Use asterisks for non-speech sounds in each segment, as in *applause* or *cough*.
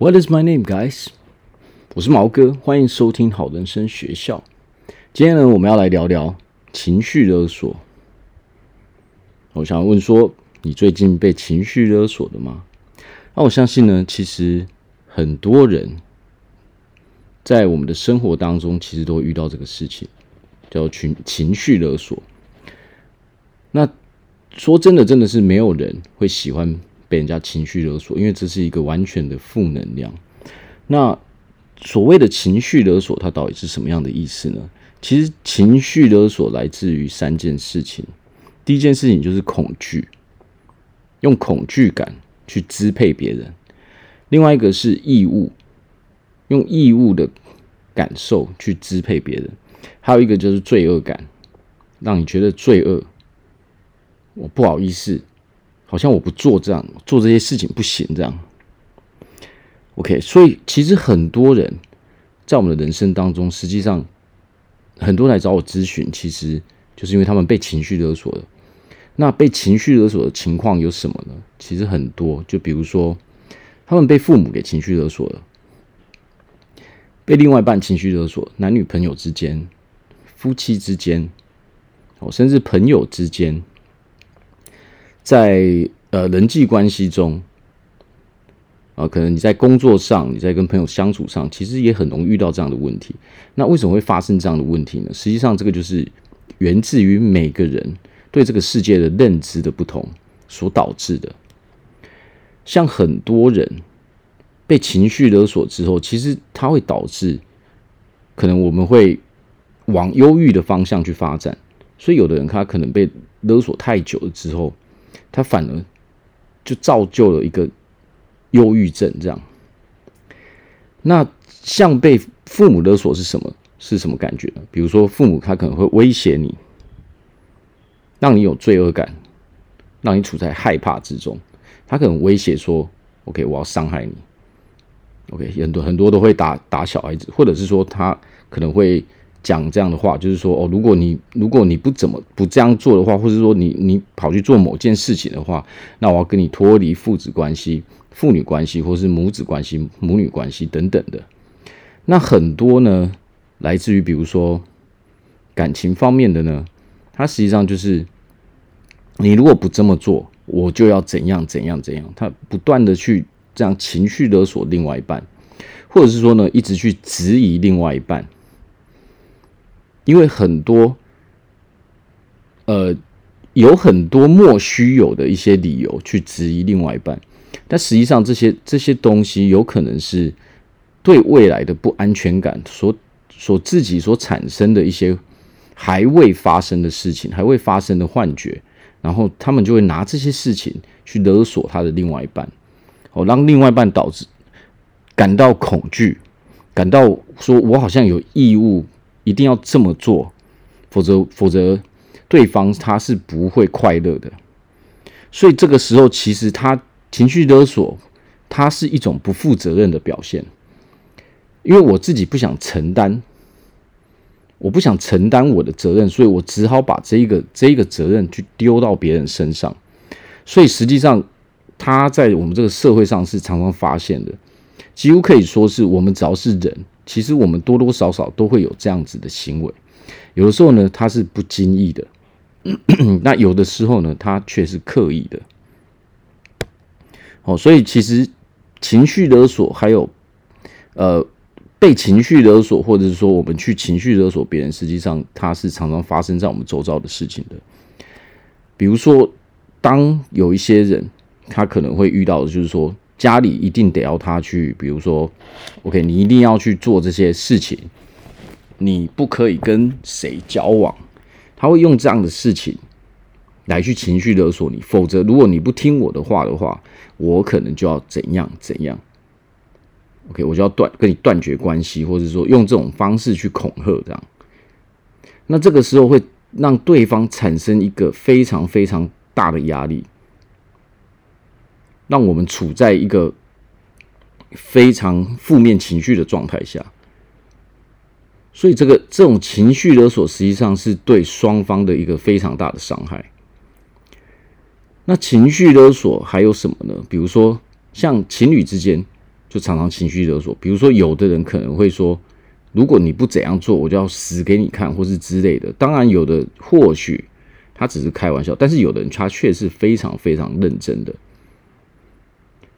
What is my name, guys？我是毛哥，欢迎收听好人生学校。今天呢，我们要来聊聊情绪勒索。我想问说，你最近被情绪勒索的吗？那我相信呢，其实很多人在我们的生活当中，其实都会遇到这个事情，叫情情绪勒索。那说真的，真的是没有人会喜欢。被人家情绪勒索，因为这是一个完全的负能量。那所谓的情绪勒索，它到底是什么样的意思呢？其实情绪勒索来自于三件事情。第一件事情就是恐惧，用恐惧感去支配别人；另外一个是义务，用义务的感受去支配别人；还有一个就是罪恶感，让你觉得罪恶，我不好意思。好像我不做这样，做这些事情不行这样。OK，所以其实很多人在我们的人生当中，实际上很多来找我咨询，其实就是因为他们被情绪勒索了。那被情绪勒索的情况有什么呢？其实很多，就比如说他们被父母给情绪勒索了，被另外一半情绪勒索，男女朋友之间、夫妻之间，哦，甚至朋友之间。在呃人际关系中，啊、可能你在工作上，你在跟朋友相处上，其实也很容易遇到这样的问题。那为什么会发生这样的问题呢？实际上，这个就是源自于每个人对这个世界的认知的不同所导致的。像很多人被情绪勒索之后，其实它会导致可能我们会往忧郁的方向去发展。所以，有的人他可能被勒索太久了之后。他反而就造就了一个忧郁症，这样。那像被父母勒索是什么？是什么感觉呢？比如说，父母他可能会威胁你，让你有罪恶感，让你处在害怕之中。他可能威胁说：“OK，我要伤害你。”OK，很多很多都会打打小孩子，或者是说他可能会。讲这样的话，就是说哦，如果你如果你不怎么不这样做的话，或者说你你跑去做某件事情的话，那我要跟你脱离父子关系、父女关系，或是母子关系、母女关系等等的。那很多呢，来自于比如说感情方面的呢，它实际上就是你如果不这么做，我就要怎样怎样怎样。他不断的去这样情绪勒索另外一半，或者是说呢，一直去质疑另外一半。因为很多，呃，有很多莫须有的一些理由去质疑另外一半，但实际上这些这些东西有可能是对未来的不安全感所所自己所产生的一些还未发生的事情，还未发生的幻觉，然后他们就会拿这些事情去勒索他的另外一半，哦，让另外一半导致感到恐惧，感到说我好像有义务。一定要这么做，否则否则对方他是不会快乐的。所以这个时候，其实他情绪勒索，它是一种不负责任的表现。因为我自己不想承担，我不想承担我的责任，所以我只好把这一个这一个责任去丢到别人身上。所以实际上，他在我们这个社会上是常常发现的，几乎可以说是我们只要是人。其实我们多多少少都会有这样子的行为，有的时候呢，他是不经意的，*clears throat* 那有的时候呢，他却是刻意的。哦，所以其实情绪勒索，还有呃被情绪勒索，或者是说我们去情绪勒索别人，实际上它是常常发生在我们周遭的事情的。比如说，当有一些人，他可能会遇到的就是说。家里一定得要他去，比如说，OK，你一定要去做这些事情，你不可以跟谁交往，他会用这样的事情来去情绪勒索你，否则如果你不听我的话的话，我可能就要怎样怎样，OK，我就要断跟你断绝关系，或者说用这种方式去恐吓这样，那这个时候会让对方产生一个非常非常大的压力。让我们处在一个非常负面情绪的状态下，所以这个这种情绪勒索实际上是对双方的一个非常大的伤害。那情绪勒索还有什么呢？比如说像情侣之间，就常常情绪勒索。比如说，有的人可能会说，如果你不怎样做，我就要死给你看，或是之类的。当然，有的或许他只是开玩笑，但是有的人他却是非常非常认真的。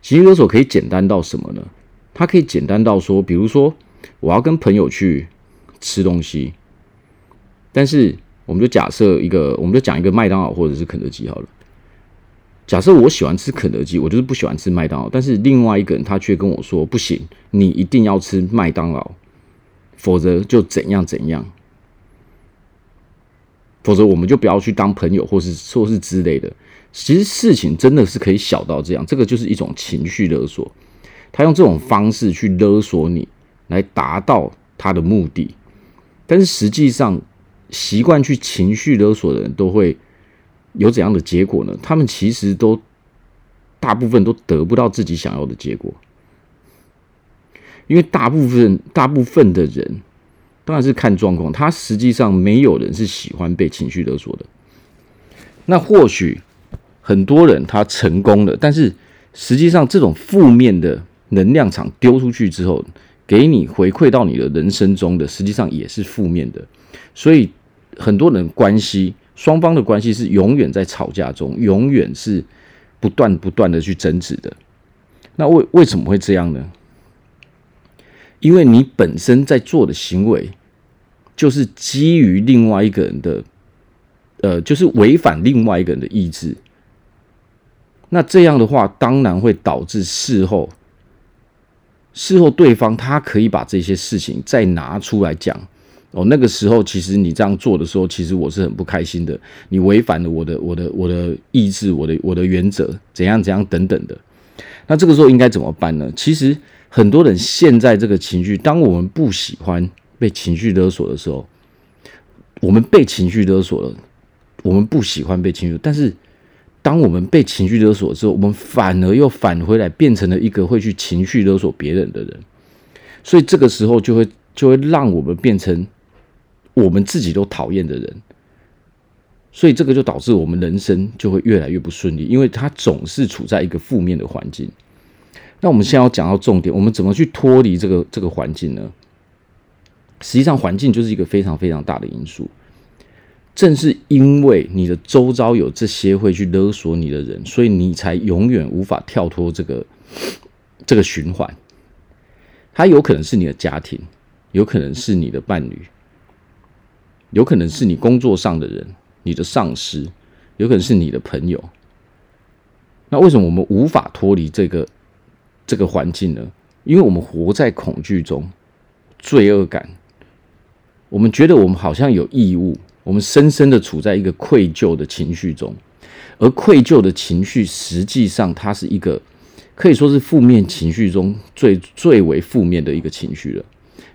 情绪勒索可以简单到什么呢？它可以简单到说，比如说，我要跟朋友去吃东西，但是我们就假设一个，我们就讲一个麦当劳或者是肯德基好了。假设我喜欢吃肯德基，我就是不喜欢吃麦当劳。但是另外一个人他却跟我说：“不行，你一定要吃麦当劳，否则就怎样怎样，否则我们就不要去当朋友，或是说是之类的。”其实事情真的是可以小到这样，这个就是一种情绪勒索。他用这种方式去勒索你，来达到他的目的。但是实际上，习惯去情绪勒索的人都会有怎样的结果呢？他们其实都大部分都得不到自己想要的结果，因为大部分大部分的人当然是看状况。他实际上没有人是喜欢被情绪勒索的。那或许很多人他成功了，但是实际上这种负面的。能量场丢出去之后，给你回馈到你的人生中的，实际上也是负面的。所以很多人关系，双方的关系是永远在吵架中，永远是不断不断的去争执的。那为为什么会这样呢？因为你本身在做的行为，就是基于另外一个人的，呃，就是违反另外一个人的意志。那这样的话，当然会导致事后。事后，对方他可以把这些事情再拿出来讲哦。那个时候，其实你这样做的时候，其实我是很不开心的。你违反了我的、我的、我的意志，我的、我的原则，怎样怎样等等的。那这个时候应该怎么办呢？其实很多人现在这个情绪，当我们不喜欢被情绪勒索的时候，我们被情绪勒索了，我们不喜欢被情绪，但是。当我们被情绪勒索之后，我们反而又返回来，变成了一个会去情绪勒索别人的人，所以这个时候就会就会让我们变成我们自己都讨厌的人，所以这个就导致我们人生就会越来越不顺利，因为他总是处在一个负面的环境。那我们现在要讲到重点，我们怎么去脱离这个这个环境呢？实际上，环境就是一个非常非常大的因素。正是因为你的周遭有这些会去勒索你的人，所以你才永远无法跳脱这个这个循环。他有可能是你的家庭，有可能是你的伴侣，有可能是你工作上的人，你的上司，有可能是你的朋友。那为什么我们无法脱离这个这个环境呢？因为我们活在恐惧中，罪恶感，我们觉得我们好像有义务。我们深深的处在一个愧疚的情绪中，而愧疚的情绪实际上它是一个可以说是负面情绪中最最为负面的一个情绪了。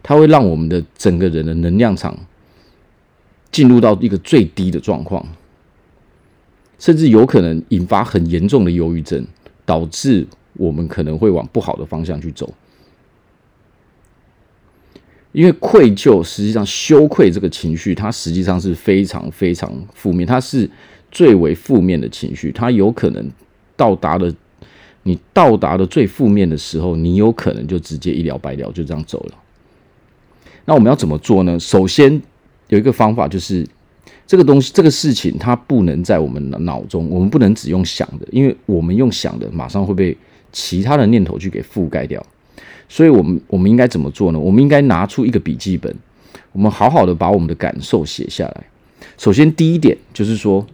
它会让我们的整个人的能量场进入到一个最低的状况，甚至有可能引发很严重的忧郁症，导致我们可能会往不好的方向去走。因为愧疚，实际上羞愧这个情绪，它实际上是非常非常负面，它是最为负面的情绪。它有可能到达了你到达了最负面的时候，你有可能就直接一了百了，就这样走了。那我们要怎么做呢？首先有一个方法，就是这个东西，这个事情，它不能在我们脑中，我们不能只用想的，因为我们用想的，马上会被其他的念头去给覆盖掉。所以，我们我们应该怎么做呢？我们应该拿出一个笔记本，我们好好的把我们的感受写下来。首先，第一点就是说，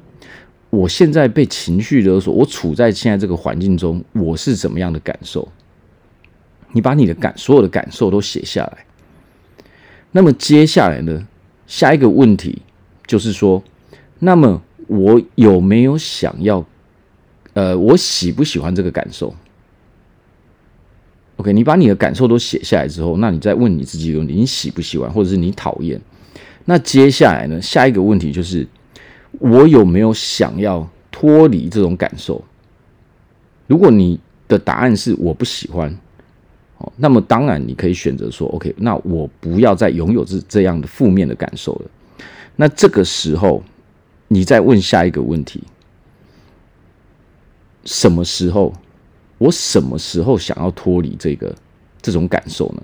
我现在被情绪勒索，我处在现在这个环境中，我是怎么样的感受？你把你的感所有的感受都写下来。那么接下来呢，下一个问题就是说，那么我有没有想要？呃，我喜不喜欢这个感受？OK，你把你的感受都写下来之后，那你再问你自己一个问题：你喜不喜欢，或者是你讨厌？那接下来呢？下一个问题就是：我有没有想要脱离这种感受？如果你的答案是我不喜欢，哦，那么当然你可以选择说：OK，那我不要再拥有这这样的负面的感受了。那这个时候，你再问下一个问题：什么时候？我什么时候想要脱离这个这种感受呢？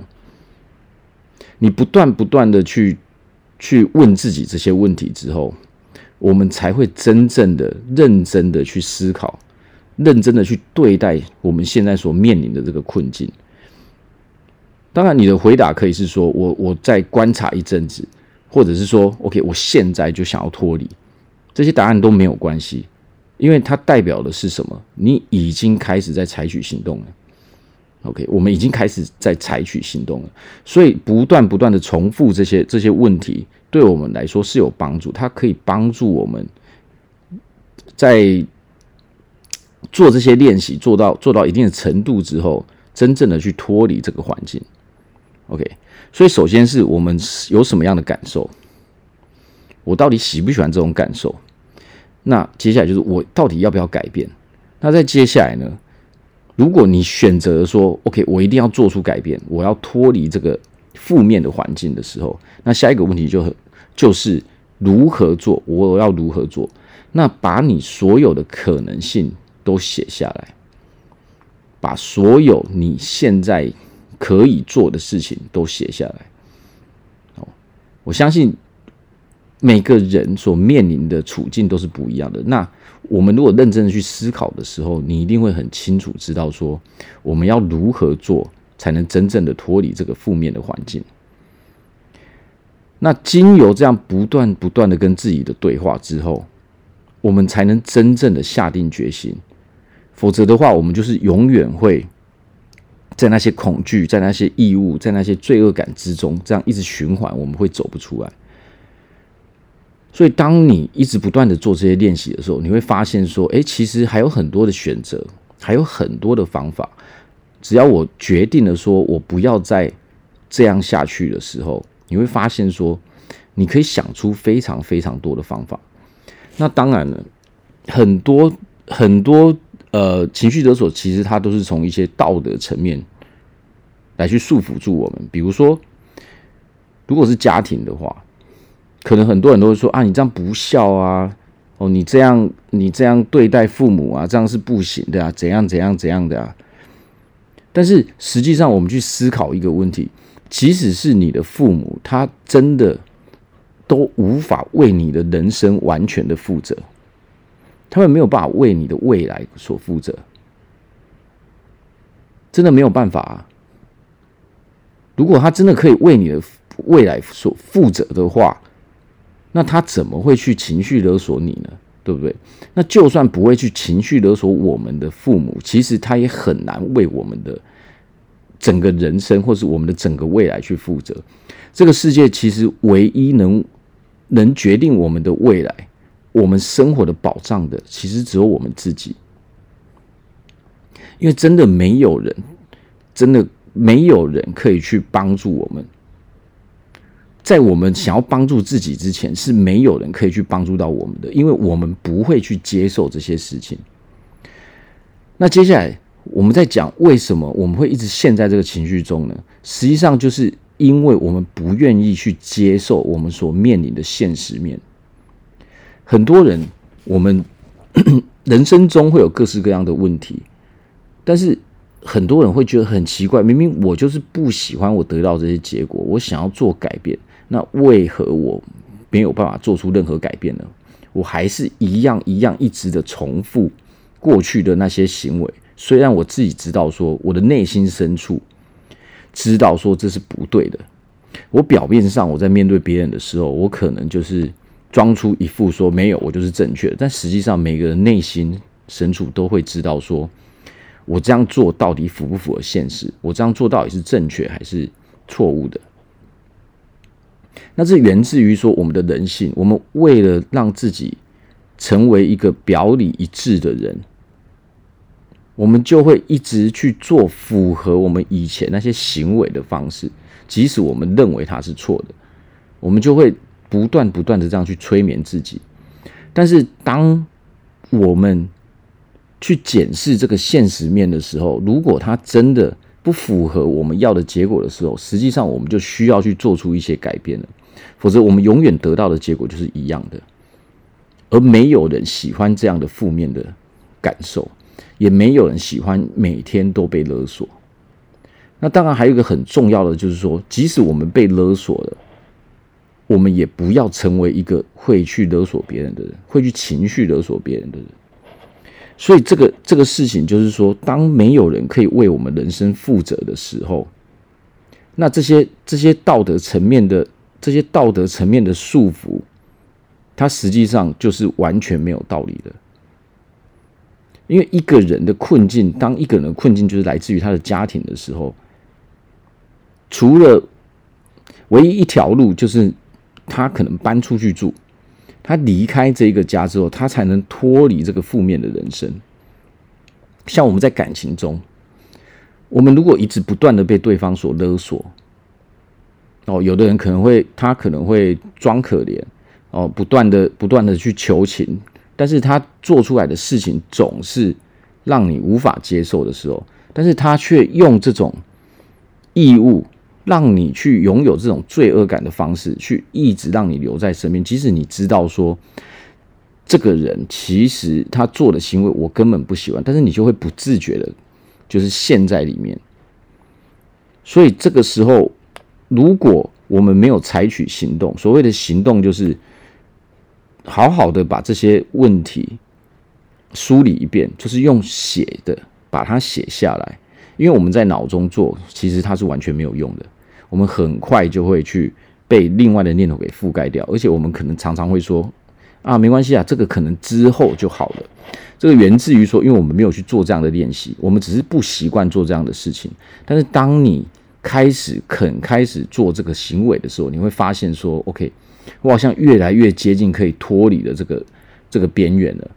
你不断不断的去去问自己这些问题之后，我们才会真正的认真的去思考，认真的去对待我们现在所面临的这个困境。当然，你的回答可以是说我我再观察一阵子，或者是说 OK，我现在就想要脱离。这些答案都没有关系，因为它代表的是什么？你已经开始在采取行动了。OK，我们已经开始在采取行动了，所以不断不断的重复这些这些问题，对我们来说是有帮助。它可以帮助我们在做这些练习，做到做到一定的程度之后，真正的去脱离这个环境。OK，所以首先是我们有什么样的感受？我到底喜不喜欢这种感受？那接下来就是我到底要不要改变？那在接下来呢？如果你选择说 “OK”，我一定要做出改变，我要脱离这个负面的环境的时候，那下一个问题就就是如何做？我要如何做？那把你所有的可能性都写下来，把所有你现在可以做的事情都写下来。哦，我相信每个人所面临的处境都是不一样的。那我们如果认真的去思考的时候，你一定会很清楚知道说，我们要如何做才能真正的脱离这个负面的环境。那经由这样不断不断的跟自己的对话之后，我们才能真正的下定决心。否则的话，我们就是永远会在那些恐惧、在那些义务、在那些罪恶感之中，这样一直循环，我们会走不出来。所以，当你一直不断的做这些练习的时候，你会发现说，诶，其实还有很多的选择，还有很多的方法。只要我决定了说，我不要再这样下去的时候，你会发现说，你可以想出非常非常多的方法。那当然了，很多很多呃情绪勒索，其实它都是从一些道德层面来去束缚住我们。比如说，如果是家庭的话。可能很多人都会说啊，你这样不孝啊，哦，你这样你这样对待父母啊，这样是不行的啊，怎样怎样怎样的啊。但是实际上，我们去思考一个问题，即使是你的父母，他真的都无法为你的人生完全的负责，他们没有办法为你的未来所负责，真的没有办法啊。如果他真的可以为你的未来所负责的话，那他怎么会去情绪勒索你呢？对不对？那就算不会去情绪勒索我们的父母，其实他也很难为我们的整个人生或是我们的整个未来去负责。这个世界其实唯一能能决定我们的未来、我们生活的保障的，其实只有我们自己。因为真的没有人，真的没有人可以去帮助我们。在我们想要帮助自己之前，是没有人可以去帮助到我们的，因为我们不会去接受这些事情。那接下来我们在讲为什么我们会一直陷在这个情绪中呢？实际上就是因为我们不愿意去接受我们所面临的现实面。很多人，我们 *clears throat* 人生中会有各式各样的问题，但是。很多人会觉得很奇怪，明明我就是不喜欢我得到这些结果，我想要做改变，那为何我没有办法做出任何改变呢？我还是一样一样一直的重复过去的那些行为，虽然我自己知道说我的内心深处知道说这是不对的，我表面上我在面对别人的时候，我可能就是装出一副说没有，我就是正确的，但实际上每个人内心深处都会知道说。我这样做到底符不符合现实？我这样做到底是正确还是错误的？那这源自于说我们的人性。我们为了让自己成为一个表里一致的人，我们就会一直去做符合我们以前那些行为的方式，即使我们认为它是错的，我们就会不断不断的这样去催眠自己。但是当我们去检视这个现实面的时候，如果它真的不符合我们要的结果的时候，实际上我们就需要去做出一些改变了，否则我们永远得到的结果就是一样的，而没有人喜欢这样的负面的感受，也没有人喜欢每天都被勒索。那当然还有一个很重要的，就是说，即使我们被勒索了，我们也不要成为一个会去勒索别人的人，会去情绪勒索别人的人。所以，这个这个事情就是说，当没有人可以为我们人生负责的时候，那这些这些道德层面的这些道德层面的束缚，它实际上就是完全没有道理的。因为一个人的困境，当一个人的困境就是来自于他的家庭的时候，除了唯一一条路，就是他可能搬出去住。他离开这个家之后，他才能脱离这个负面的人生。像我们在感情中，我们如果一直不断的被对方所勒索，哦，有的人可能会，他可能会装可怜，哦，不断的不断的去求情，但是他做出来的事情总是让你无法接受的时候，但是他却用这种义务。让你去拥有这种罪恶感的方式，去一直让你留在身边。即使你知道说，这个人其实他做的行为我根本不喜欢，但是你就会不自觉的，就是陷在里面。所以这个时候，如果我们没有采取行动，所谓的行动就是好好的把这些问题梳理一遍，就是用写的把它写下来。因为我们在脑中做，其实它是完全没有用的。我们很快就会去被另外的念头给覆盖掉，而且我们可能常常会说：“啊，没关系啊，这个可能之后就好了。”这个源自于说，因为我们没有去做这样的练习，我们只是不习惯做这样的事情。但是当你开始肯开始做这个行为的时候，你会发现说：“OK，我好像越来越接近可以脱离的这个这个边缘了。”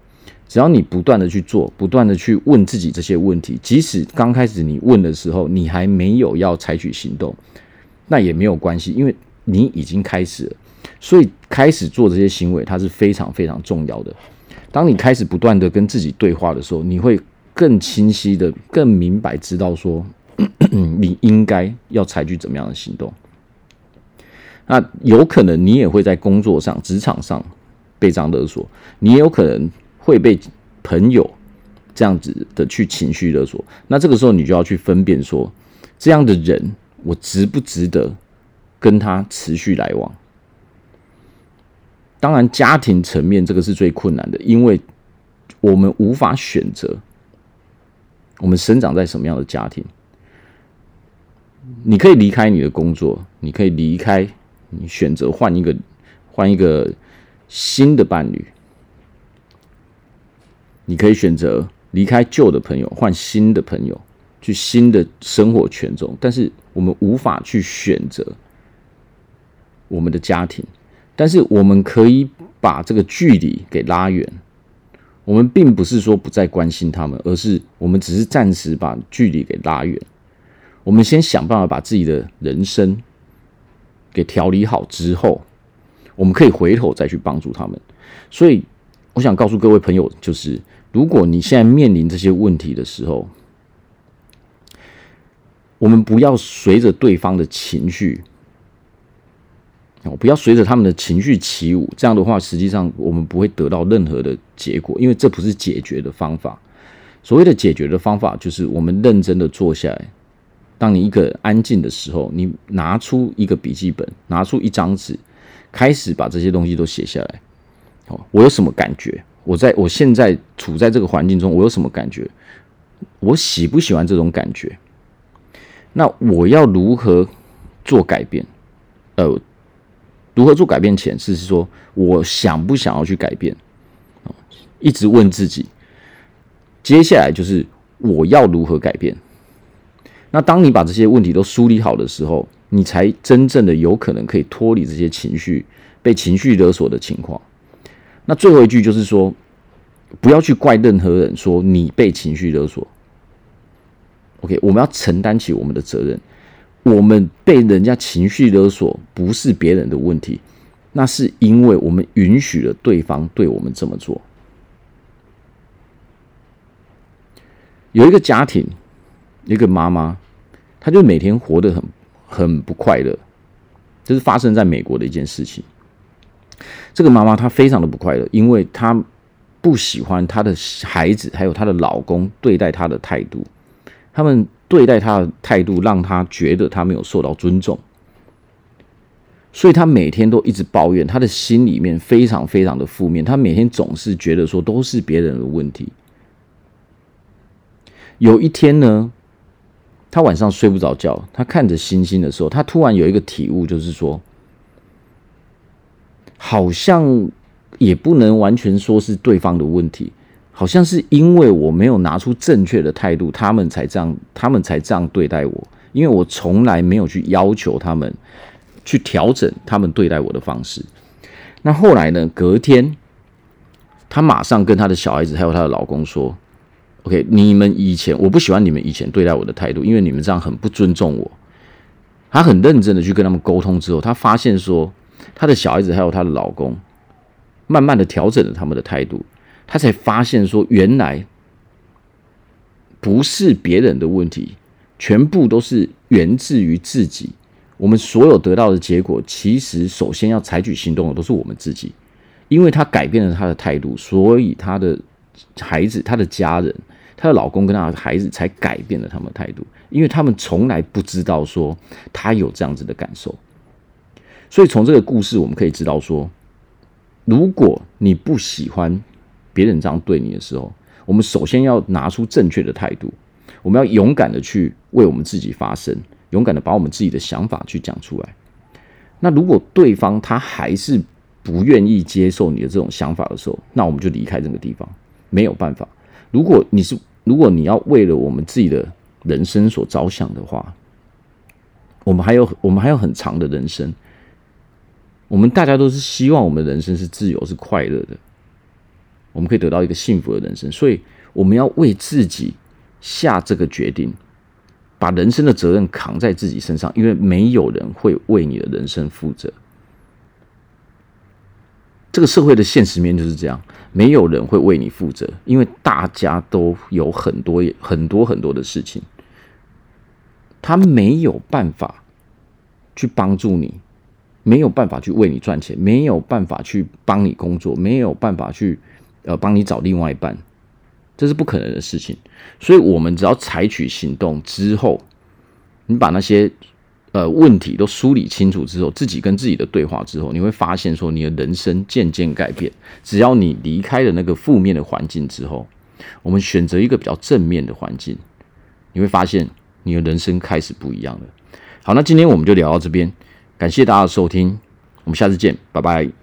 只要你不断的去做，不断的去问自己这些问题，即使刚开始你问的时候，你还没有要采取行动。那也没有关系，因为你已经开始了，所以开始做这些行为，它是非常非常重要的。当你开始不断的跟自己对话的时候，你会更清晰的、更明白知道说，*clears throat* 你应该要采取怎么样的行动。那有可能你也会在工作上、职场上被这样勒索，你也有可能会被朋友这样子的去情绪勒索。那这个时候，你就要去分辨说，这样的人。我值不值得跟他持续来往？当然，家庭层面这个是最困难的，因为我们无法选择我们生长在什么样的家庭。你可以离开你的工作，你可以离开，你选择换一个换一个新的伴侣，你可以选择离开旧的朋友，换新的朋友。去新的生活圈中，但是我们无法去选择我们的家庭，但是我们可以把这个距离给拉远。我们并不是说不再关心他们，而是我们只是暂时把距离给拉远。我们先想办法把自己的人生给调理好之后，我们可以回头再去帮助他们。所以，我想告诉各位朋友，就是如果你现在面临这些问题的时候，我们不要随着对方的情绪，哦，不要随着他们的情绪起舞。这样的话，实际上我们不会得到任何的结果，因为这不是解决的方法。所谓的解决的方法，就是我们认真的坐下来。当你一个安静的时候，你拿出一个笔记本，拿出一张纸，开始把这些东西都写下来。好，我有什么感觉？我在我现在处在这个环境中，我有什么感觉？我喜不喜欢这种感觉？那我要如何做改变？呃，如何做改变前，是说我想不想要去改变？一直问自己。接下来就是我要如何改变？那当你把这些问题都梳理好的时候，你才真正的有可能可以脱离这些情绪，被情绪勒索的情况。那最后一句就是说，不要去怪任何人，说你被情绪勒索。OK，我们要承担起我们的责任。我们被人家情绪勒索，不是别人的问题，那是因为我们允许了对方对我们这么做。有一个家庭，一个妈妈，她就每天活得很很不快乐。这是发生在美国的一件事情。这个妈妈她非常的不快乐，因为她不喜欢她的孩子还有她的老公对待她的态度。他们对待她的态度让她觉得她没有受到尊重，所以她每天都一直抱怨，她的心里面非常非常的负面，她每天总是觉得说都是别人的问题。有一天呢，他晚上睡不着觉，他看着星星的时候，他突然有一个体悟，就是说，好像也不能完全说是对方的问题。好像是因为我没有拿出正确的态度，他们才这样，他们才这样对待我。因为我从来没有去要求他们去调整他们对待我的方式。那后来呢？隔天，他马上跟他的小孩子还有他的老公说：“OK，你们以前我不喜欢你们以前对待我的态度，因为你们这样很不尊重我。”他很认真的去跟他们沟通之后，他发现说，他的小孩子还有他的老公，慢慢的调整了他们的态度。他才发现说，原来不是别人的问题，全部都是源自于自己。我们所有得到的结果，其实首先要采取行动的都是我们自己。因为他改变了他的态度，所以他的孩子、他的家人、他的老公跟他的孩子才改变了他们的态度。因为他们从来不知道说他有这样子的感受。所以从这个故事，我们可以知道说，如果你不喜欢。别人这样对你的时候，我们首先要拿出正确的态度，我们要勇敢的去为我们自己发声，勇敢的把我们自己的想法去讲出来。那如果对方他还是不愿意接受你的这种想法的时候，那我们就离开这个地方，没有办法。如果你是，如果你要为了我们自己的人生所着想的话，我们还有我们还有很长的人生，我们大家都是希望我们人生是自由是快乐的。我们可以得到一个幸福的人生，所以我们要为自己下这个决定，把人生的责任扛在自己身上，因为没有人会为你的人生负责。这个社会的现实面就是这样，没有人会为你负责，因为大家都有很多很多很多的事情，他没有办法去帮助你，没有办法去为你赚钱，没有办法去帮你工作，没有办法去。呃帮你找另外一半，这是不可能的事情。所以，我们只要采取行动之后，你把那些呃问题都梳理清楚之后，自己跟自己的对话之后，你会发现说，你的人生渐渐改变。只要你离开了那个负面的环境之后，我们选择一个比较正面的环境，你会发现你的人生开始不一样了。好，那今天我们就聊到这边，感谢大家的收听，我们下次见，拜拜。